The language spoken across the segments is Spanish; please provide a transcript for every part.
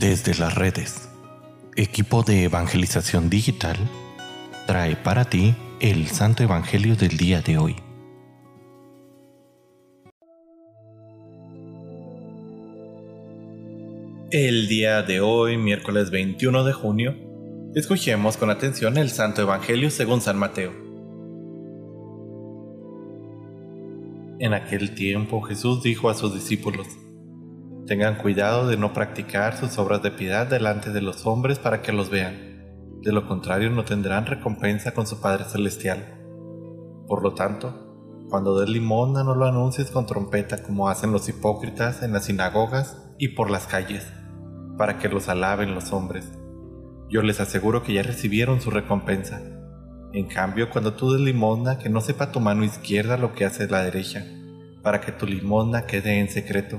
Desde las redes, equipo de evangelización digital trae para ti el Santo Evangelio del día de hoy. El día de hoy, miércoles 21 de junio, escuchemos con atención el Santo Evangelio según San Mateo. En aquel tiempo Jesús dijo a sus discípulos, Tengan cuidado de no practicar sus obras de piedad delante de los hombres para que los vean. De lo contrario no tendrán recompensa con su Padre Celestial. Por lo tanto, cuando des limosna no lo anuncies con trompeta como hacen los hipócritas en las sinagogas y por las calles, para que los alaben los hombres. Yo les aseguro que ya recibieron su recompensa. En cambio, cuando tú des limosna, que no sepa tu mano izquierda lo que hace la derecha, para que tu limosna quede en secreto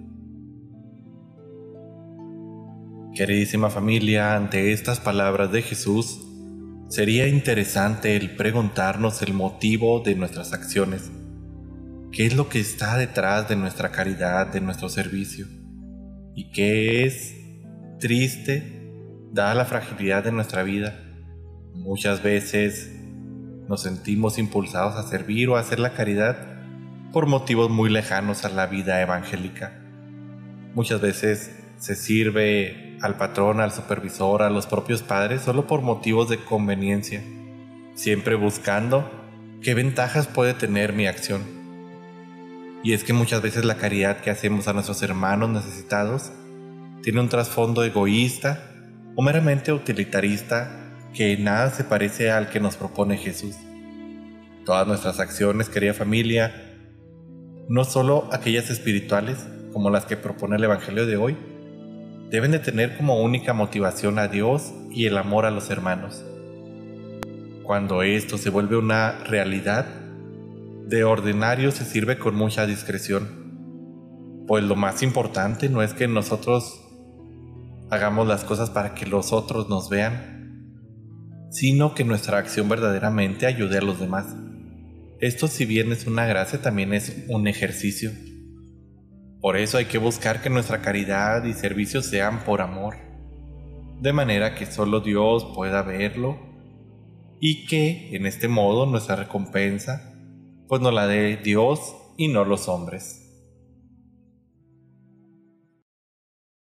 Queridísima familia, ante estas palabras de Jesús, sería interesante el preguntarnos el motivo de nuestras acciones. ¿Qué es lo que está detrás de nuestra caridad, de nuestro servicio? ¿Y qué es triste, dada la fragilidad de nuestra vida? Muchas veces nos sentimos impulsados a servir o a hacer la caridad por motivos muy lejanos a la vida evangélica. Muchas veces se sirve al patrón, al supervisor, a los propios padres, solo por motivos de conveniencia, siempre buscando qué ventajas puede tener mi acción. Y es que muchas veces la caridad que hacemos a nuestros hermanos necesitados tiene un trasfondo egoísta o meramente utilitarista que nada se parece al que nos propone Jesús. Todas nuestras acciones, querida familia, no solo aquellas espirituales como las que propone el Evangelio de hoy, deben de tener como única motivación a Dios y el amor a los hermanos. Cuando esto se vuelve una realidad, de ordinario se sirve con mucha discreción, pues lo más importante no es que nosotros hagamos las cosas para que los otros nos vean, sino que nuestra acción verdaderamente ayude a los demás. Esto si bien es una gracia, también es un ejercicio por eso hay que buscar que nuestra caridad y servicio sean por amor, de manera que solo Dios pueda verlo y que en este modo nuestra recompensa pues nos la dé Dios y no los hombres.